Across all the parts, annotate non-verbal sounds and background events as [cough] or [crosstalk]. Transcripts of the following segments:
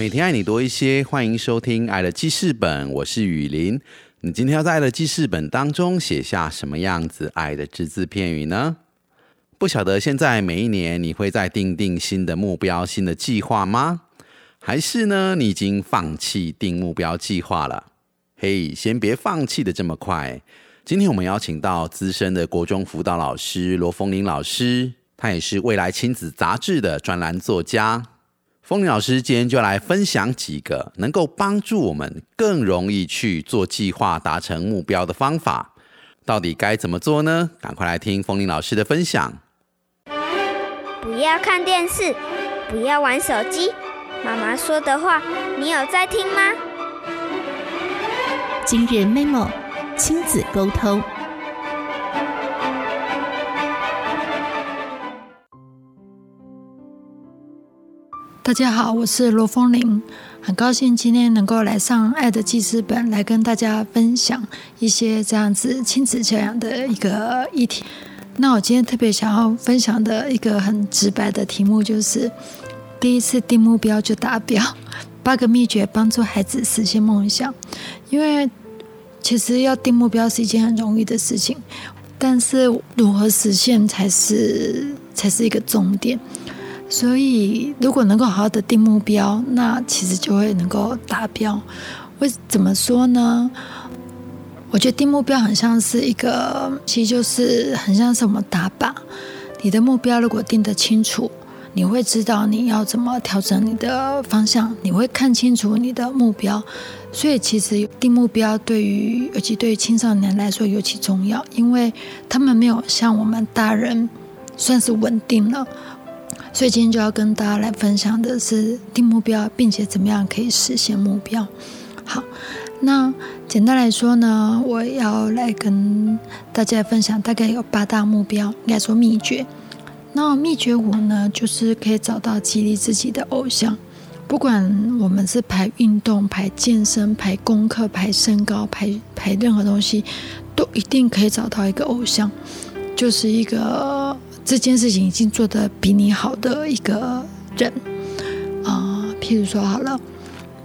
每天爱你多一些，欢迎收听《爱的记事本》，我是雨林。你今天要在《爱的记事本》当中写下什么样子爱的只字片语呢？不晓得现在每一年你会再定定新的目标、新的计划吗？还是呢，你已经放弃定目标计划了？嘿，先别放弃的这么快。今天我们邀请到资深的国中辅导老师罗凤玲老师，他也是未来亲子杂志的专栏作家。风铃老师今天就来分享几个能够帮助我们更容易去做计划、达成目标的方法。到底该怎么做呢？赶快来听风铃老师的分享。不要看电视，不要玩手机。妈妈说的话，你有在听吗？今日 memo 亲子沟通。大家好，我是罗风玲，很高兴今天能够来上《爱的记事本》，来跟大家分享一些这样子亲子教养的一个议题。那我今天特别想要分享的一个很直白的题目，就是第一次定目标就达标，[laughs] 八个秘诀帮助孩子实现梦想。因为其实要定目标是一件很容易的事情，但是如何实现才是才是一个重点。所以，如果能够好好的定目标，那其实就会能够达标。为怎么说呢？我觉得定目标很像是一个，其实就是很像是我们打靶。你的目标如果定得清楚，你会知道你要怎么调整你的方向，你会看清楚你的目标。所以，其实定目标对于，尤其对于青少年来说尤其重要，因为他们没有像我们大人算是稳定了。所以今天就要跟大家来分享的是定目标，并且怎么样可以实现目标。好，那简单来说呢，我要来跟大家分享大概有八大目标，应该说秘诀。那秘诀五呢，就是可以找到激励自己的偶像。不管我们是排运动、排健身、排功课、排身高、排排任何东西，都一定可以找到一个偶像，就是一个。这件事情已经做得比你好的一个人。啊，譬如说好了，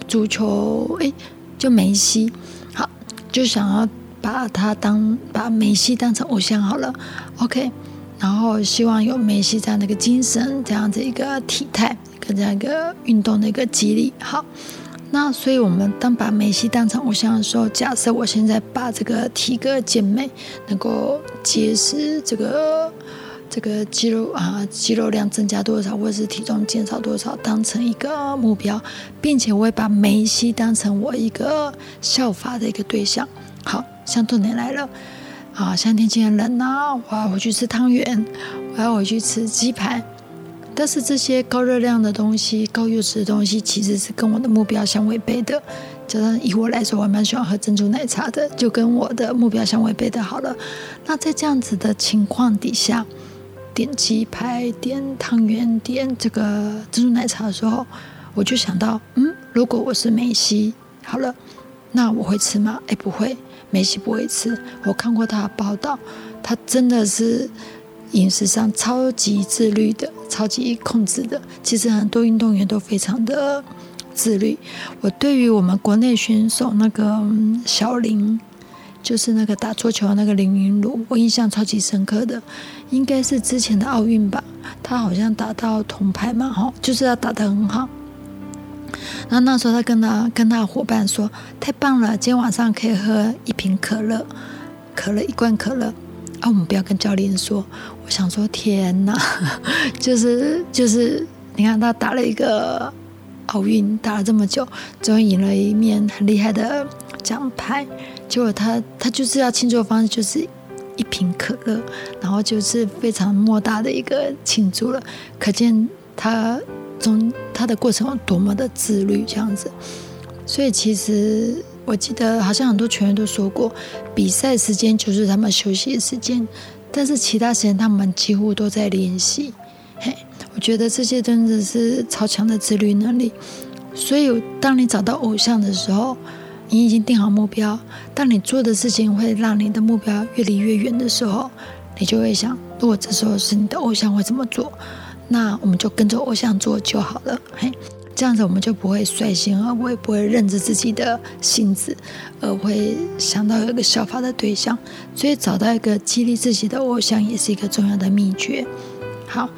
足球，哎，就梅西，好，就想要把他当把梅西当成偶像好了，OK，然后希望有梅西这样的一个精神，这样子一个体态跟这样一个运动的一个激励，好，那所以我们当把梅西当成偶像的时候，假设我现在把这个体格健美，能够结实这个。这个肌肉啊，肌肉量增加多少，或者是体重减少多少，当成一个目标，并且我会把梅西当成我一个效法的一个对象。好，像冬天来了啊，像天气很冷呐，我要回去吃汤圆，我要回去吃鸡排。但是这些高热量的东西、高油脂的东西，其实是跟我的目标相违背的。就像以我来说，我蛮喜欢喝珍珠奶茶的，就跟我的目标相违背的。好了，那在这样子的情况底下。点鸡排、点汤圆、点这个珍珠奶茶的时候，我就想到，嗯，如果我是梅西，好了，那我会吃吗？哎，不会，梅西不会吃。我看过他的报道，他真的是饮食上超级自律的，超级控制的。其实很多运动员都非常的自律。我对于我们国内选手那个小林。就是那个打桌球的那个林云儒，我印象超级深刻的，应该是之前的奥运吧，他好像打到铜牌嘛，哈，就是要打得很好。然后那时候他跟他跟他伙伴说：“太棒了，今天晚上可以喝一瓶可乐，可乐一罐可乐。”啊，我们不要跟教练说。我想说，天哪，[laughs] 就是就是，你看他打了一个奥运，打了这么久，终于赢了一面很厉害的奖牌。结果他他就是要庆祝的方式就是一瓶可乐，然后就是非常莫大的一个庆祝了，可见他中他的过程有多么的自律这样子。所以其实我记得好像很多球员都说过，比赛时间就是他们休息的时间，但是其他时间他们几乎都在练习。嘿，我觉得这些真的是超强的自律能力。所以，当你找到偶像的时候，你已经定好目标。当你做的事情会让你的目标越离越远的时候，你就会想：如果这时候是你的偶像会怎么做？那我们就跟着偶像做就好了。嘿。这样子我们就不会率性，而会不会认知自己的性子，而会想到有一个效法的对象。所以找到一个激励自己的偶像，也是一个重要的秘诀。好，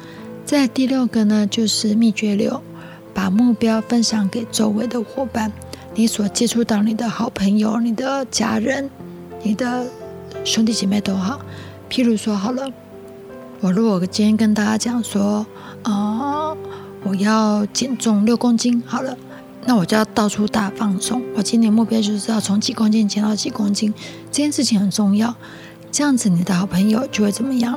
在第六个呢，就是秘诀六，把目标分享给周围的伙伴，你所接触到你的好朋友、你的家人、你的兄弟姐妹都好。譬如说，好了，我如果今天跟大家讲说，啊。我要减重六公斤，好了，那我就要到处大放松。我今年目标就是要从几公斤减到几公斤，这件事情很重要。这样子，你的好朋友就会怎么样？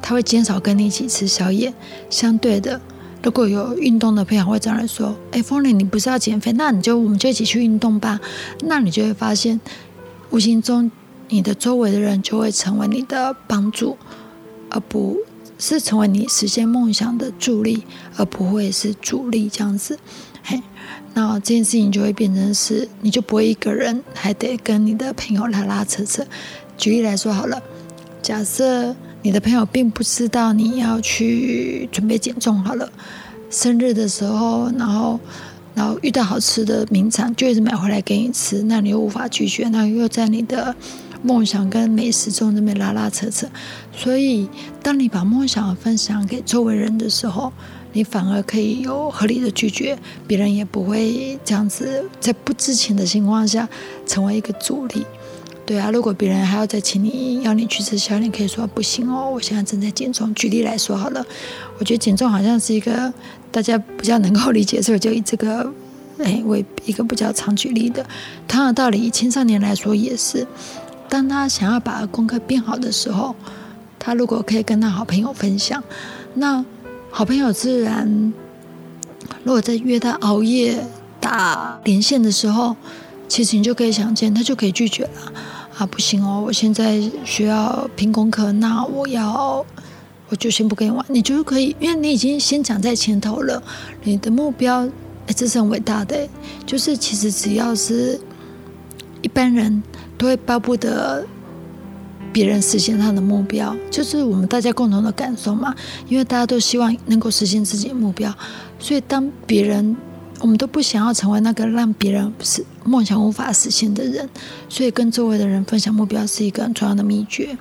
他会减少跟你一起吃宵夜。相对的，如果有运动的朋友会这样说：“哎，风铃，你不是要减肥？那你就我们就一起去运动吧。”那你就会发现，无形中你的周围的人就会成为你的帮助，而不。是成为你实现梦想的助力，而不会是阻力这样子。嘿，那这件事情就会变成是，你就不会一个人，还得跟你的朋友拉拉扯扯。举例来说好了，假设你的朋友并不知道你要去准备减重，好了，生日的时候，然后然后遇到好吃的名产，就一直买回来给你吃，那你又无法拒绝，那又在你的。梦想跟美食中那边拉拉扯扯，所以当你把梦想分享给周围人的时候，你反而可以有合理的拒绝，别人也不会这样子在不知情的情况下成为一个阻力。对啊，如果别人还要再请你要你去吃宵夜，你可以说不行哦，我现在正在减重。举例来说好了，我觉得减重好像是一个大家比较能够理解，所以就以这个 [laughs] 哎为一个比较常举例的。同样的道理，青少年来说也是。当他想要把功课变好的时候，他如果可以跟他好朋友分享，那好朋友自然，如果在约他熬夜打连线的时候，其实你就可以想见，他就可以拒绝了。啊，不行哦，我现在需要拼功课，那我要我就先不跟你玩。你就是可以，因为你已经先讲在前头了，你的目标哎，这是很伟大的，就是其实只要是一般人。都会巴不得别人实现他的目标，就是我们大家共同的感受嘛。因为大家都希望能够实现自己的目标，所以当别人，我们都不想要成为那个让别人是梦想无法实现的人，所以跟周围的人分享目标是一个很重要的秘诀。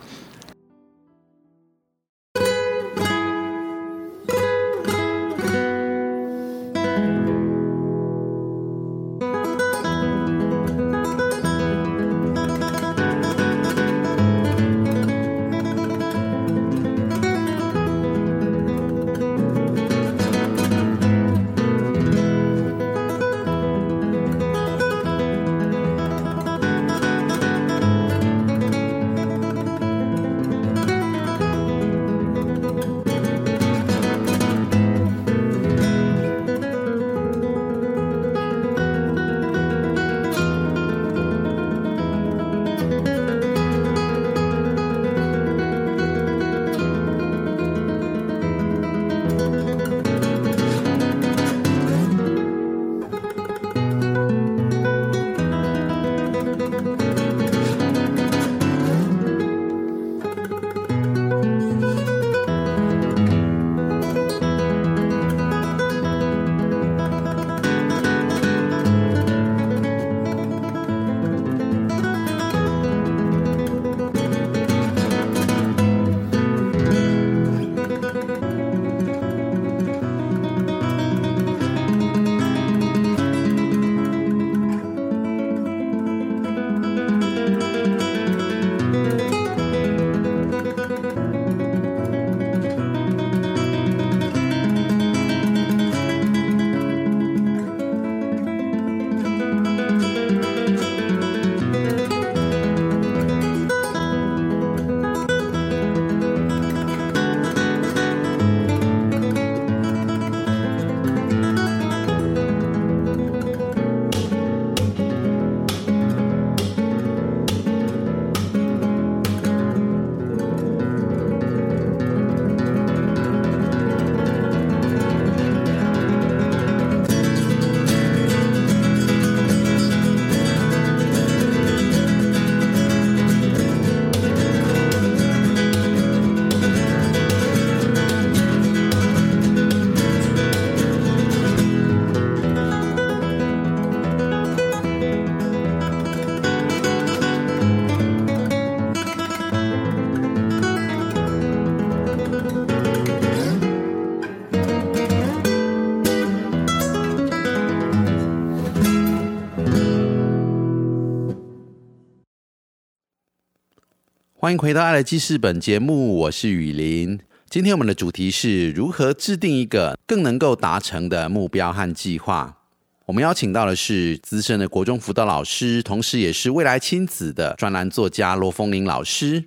欢迎回到《爱的记事本》节目，我是雨林。今天我们的主题是如何制定一个更能够达成的目标和计划。我们邀请到的是资深的国中辅导老师，同时也是未来亲子的专栏作家罗凤玲老师。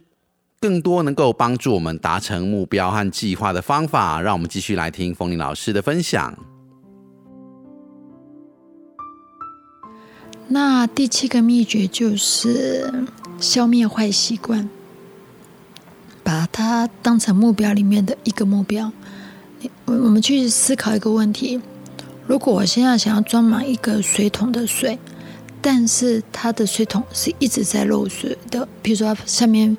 更多能够帮助我们达成目标和计划的方法，让我们继续来听凤玲老师的分享。那第七个秘诀就是消灭坏习惯，把它当成目标里面的一个目标。我我们去思考一个问题：如果我现在想要装满一个水桶的水，但是它的水桶是一直在漏水的，比如说下面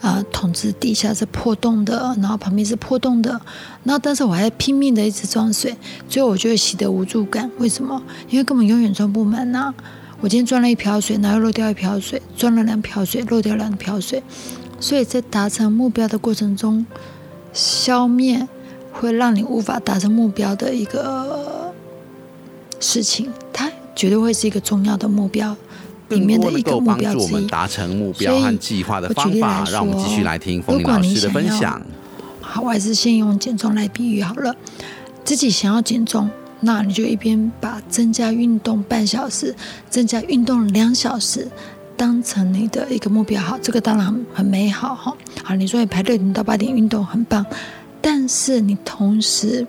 啊桶子底下是破洞的，然后旁边是破洞的，那但是我还拼命的一直装水，最后我就会洗得无助感。为什么？因为根本永远装不满呐。我今天装了一瓢水，然后漏掉一瓢水；装了两瓢水，漏掉两瓢水。所以在达成目标的过程中，消灭会让你无法达成目标的一个事情，它绝对会是一个重要的目标里面的一个目标之一。达成目标和计划的方法，让我们继续来听冯老师的分享。好，我还是先用减重来比喻好了。自己想要减重。那你就一边把增加运动半小时、增加运动两小时当成你的一个目标，好，这个当然很美好哈。好，你说你排六点到八点运动很棒，但是你同时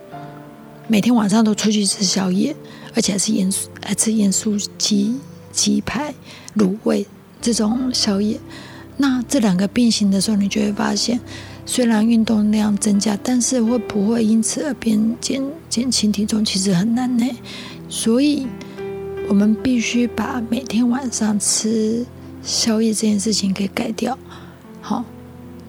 每天晚上都出去吃宵夜，而且还是盐还吃盐酥鸡、鸡排、卤味这种宵夜，那这两个并行的时候，你就会发现。虽然运动量增加，但是会不会因此而变减减轻体重，其实很难呢。所以，我们必须把每天晚上吃宵夜这件事情给改掉。好，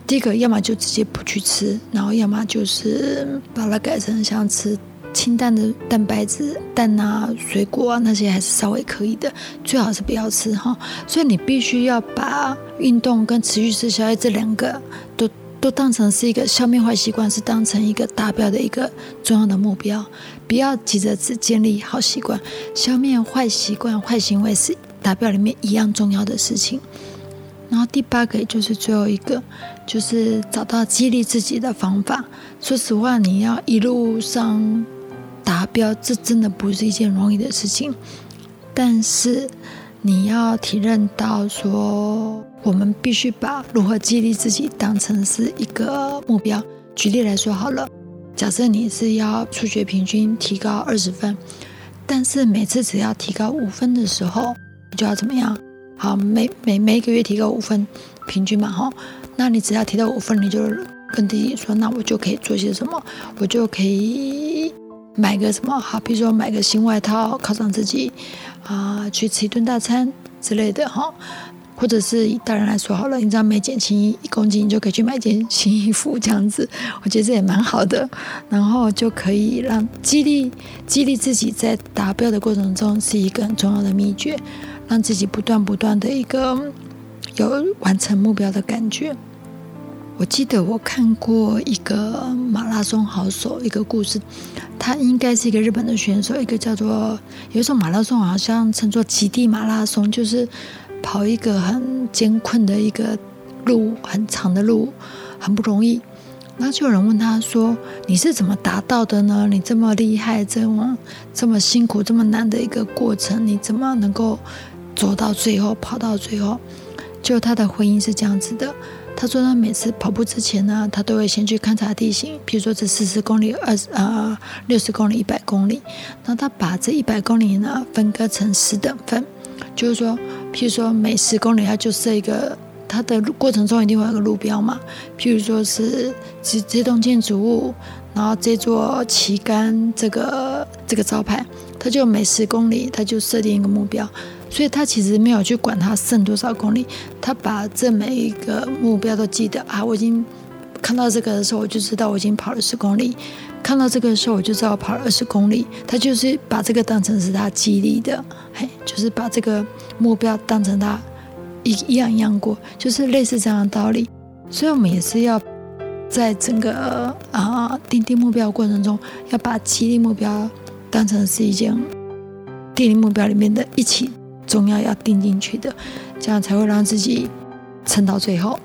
第一个，要么就直接不去吃，然后要么就是把它改成像吃清淡的蛋白质、蛋啊、水果啊那些，还是稍微可以的。最好是不要吃哈。所以你必须要把运动跟持续吃宵夜这两个都。都当成是一个消灭坏习惯，是当成一个达标的一个重要的目标。不要急着只建立好习惯，消灭坏习惯、坏行为是达标里面一样重要的事情。然后第八个，也就是最后一个，就是找到激励自己的方法。说实话，你要一路上达标，这真的不是一件容易的事情。但是你要体认到说。我们必须把如何激励自己当成是一个目标。举例来说好了，假设你是要数学平均提高二十分，但是每次只要提高五分的时候，就要怎么样？好，每每每一个月提高五分，平均嘛，哈。那你只要提到五分，你就跟自己说，那我就可以做些什么？我就可以买个什么？好，比如说买个新外套犒赏自己，啊，去吃一顿大餐之类的，哈。或者是以大人来说好了，你知道每减轻一公斤，你就可以去买件新衣服，这样子，我觉得这也蛮好的。然后就可以让激励激励自己在达标的过程中是一个很重要的秘诀，让自己不断不断的一个有完成目标的感觉。我记得我看过一个马拉松好手一个故事，他应该是一个日本的选手，一个叫做有一种马拉松好像称作极地马拉松，就是。跑一个很艰困的一个路，很长的路，很不容易。那就有人问他说：“你是怎么达到的呢？你这么厉害，这么这么辛苦，这么难的一个过程，你怎么能够走到最后，跑到最后？”就他的回应是这样子的：他说他每次跑步之前呢，他都会先去勘察地形，比如说这四十公里、二十呃六十公里、一百公里，那他把这一百公里呢分割成十等份。就是说，譬如说每十公里，它就设一个，它的过程中一定会有个路标嘛。譬如说是这这栋建筑物，然后这座旗杆，这个这个招牌，它就每十公里，它就设定一个目标。所以他其实没有去管它剩多少公里，他把这每一个目标都记得啊。我已经看到这个的时候，我就知道我已经跑了十公里。看到这个的时候，我就知道跑了二十公里。他就是把这个当成是他激励的，嘿，就是把这个目标当成他一一样一样过，就是类似这样的道理。所以，我们也是要在整个啊定定目标过程中，要把激励目标当成是一件定定目标里面的一起重要要定进去的，这样才会让自己撑到最后。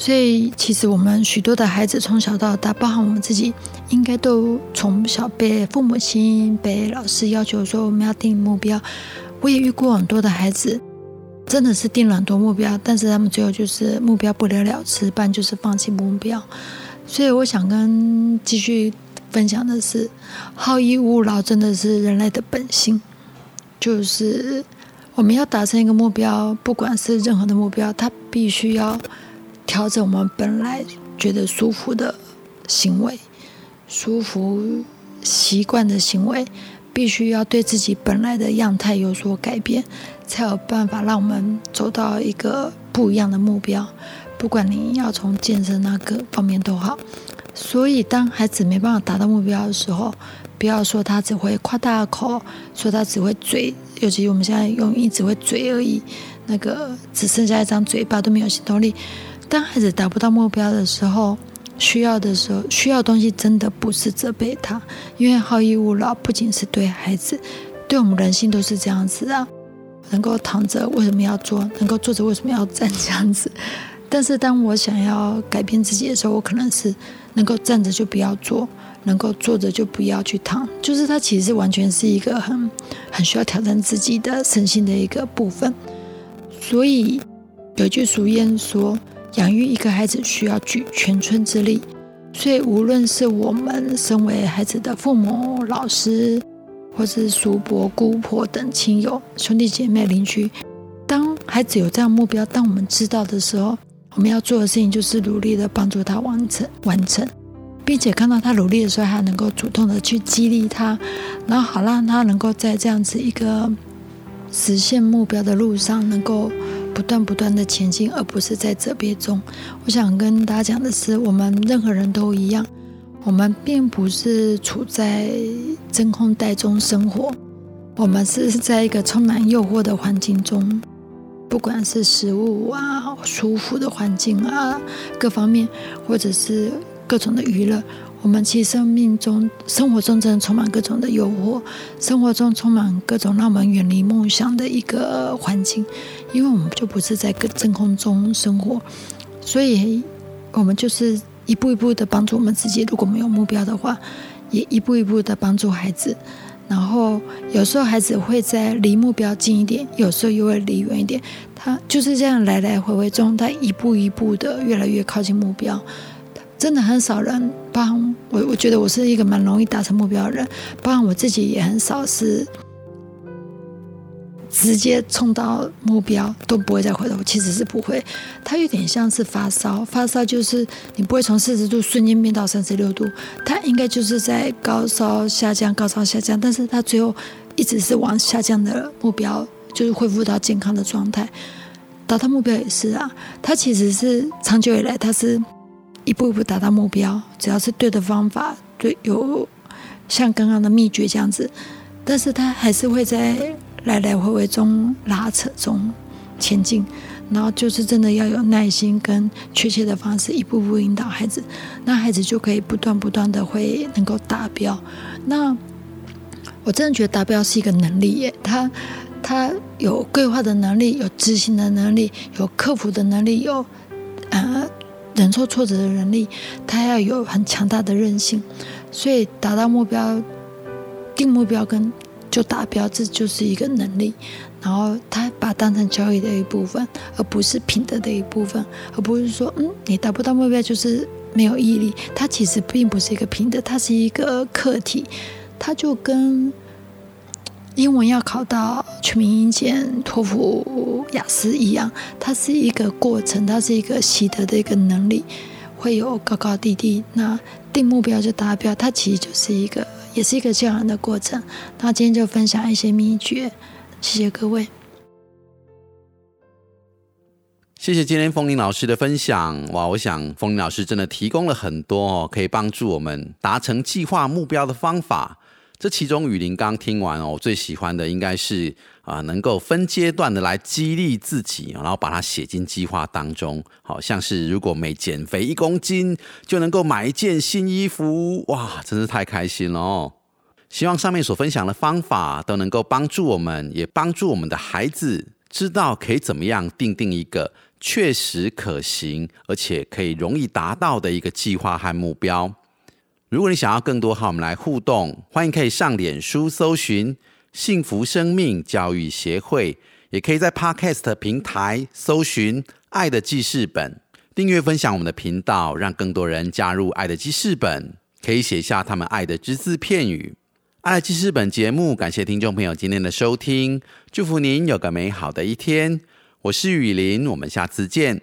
所以，其实我们许多的孩子从小到大，包含我们自己，应该都从小被父母亲、被老师要求说我们要定目标。我也遇过很多的孩子，真的是定了很多目标，但是他们最后就是目标不了了之，不然就是放弃目标。所以，我想跟继续分享的是，好逸恶劳真的是人类的本性，就是我们要达成一个目标，不管是任何的目标，它必须要。调整我们本来觉得舒服的行为，舒服习惯的行为，必须要对自己本来的样态有所改变，才有办法让我们走到一个不一样的目标。不管你要从健身那个方面都好。所以，当孩子没办法达到目标的时候，不要说他只会夸大口，说他只会嘴，尤其我们现在用一只会嘴而已，那个只剩下一张嘴巴都没有行动力。当孩子达不到目标的时候，需要的时候，需要东西真的不是责备他，因为好逸恶劳不仅是对孩子，对我们人性都是这样子啊。能够躺着为什么要坐？能够坐着为什么要站？这样子。但是当我想要改变自己的时候，我可能是能够站着就不要坐，能够坐着就不要去躺。就是它其实完全是一个很很需要挑战自己的身心的一个部分。所以有句俗谚说。养育一个孩子需要举全村之力，所以无论是我们身为孩子的父母、老师，或是叔伯、姑婆等亲友、兄弟姐妹、邻居，当孩子有这样目标，当我们知道的时候，我们要做的事情就是努力的帮助他完成完成，并且看到他努力的时候，还能够主动的去激励他，然后好让他能够在这样子一个实现目标的路上能够。不断不断的前进，而不是在责备中。我想跟大家讲的是，我们任何人都一样，我们并不是处在真空袋中生活，我们是在一个充满诱惑的环境中，不管是食物啊、舒服的环境啊，各方面，或者是各种的娱乐。我们其实生命中、生活中真的充满各种的诱惑，生活中充满各种让我们远离梦想的一个环境，因为我们就不是在真空中生活，所以我们就是一步一步的帮助我们自己。如果没有目标的话，也一步一步的帮助孩子。然后有时候孩子会在离目标近一点，有时候又会离远一点，他就是这样来来回回中，他一步一步的越来越靠近目标。真的很少人帮我，我觉得我是一个蛮容易达成目标的人。包括我自己也很少是直接冲到目标都不会再回头，其实是不会。它有点像是发烧，发烧就是你不会从四十度瞬间变到三十六度，它应该就是在高烧下降、高烧下降，但是它最后一直是往下降的目标，就是恢复到健康的状态。达到目标也是啊，它其实是长久以来它是。一步一步达到目标，只要是对的方法，对有像刚刚的秘诀这样子，但是他还是会在来来回回中拉扯中前进，然后就是真的要有耐心跟确切的方式，一步步引导孩子，那孩子就可以不断不断的会能够达标。那我真的觉得达标是一个能力耶，他他有规划的能力，有执行的能力，有克服的能力，有呃。忍受挫折的能力，他要有很强大的韧性，所以达到目标、定目标跟就达标，这就是一个能力。然后他把当成交易的一部分，而不是品德的一部分，而不是说，嗯，你达不到目标就是没有毅力。它其实并不是一个品德，它是一个课题，它就跟。英文要考到全民英检、托福、雅思一样，它是一个过程，它是一个习得的一个能力，会有高高低低。那定目标就达标，它其实就是一个，也是一个教养的过程。那今天就分享一些秘诀，谢谢各位。谢谢今天风铃老师的分享。哇，我想风铃老师真的提供了很多，可以帮助我们达成计划目标的方法。这其中，雨林刚听完哦，我最喜欢的应该是啊，能够分阶段的来激励自己，然后把它写进计划当中。好像是如果每减肥一公斤，就能够买一件新衣服，哇，真是太开心了哦！希望上面所分享的方法都能够帮助我们，也帮助我们的孩子知道可以怎么样定定一个确实可行，而且可以容易达到的一个计划和目标。如果你想要更多和我们来互动，欢迎可以上脸书搜寻“幸福生命教育协会”，也可以在 Podcast 平台搜寻“爱的记事本”，订阅分享我们的频道，让更多人加入“爱的记事本”，可以写下他们爱的只字片语。爱的记事本节目，感谢听众朋友今天的收听，祝福您有个美好的一天。我是雨林，我们下次见。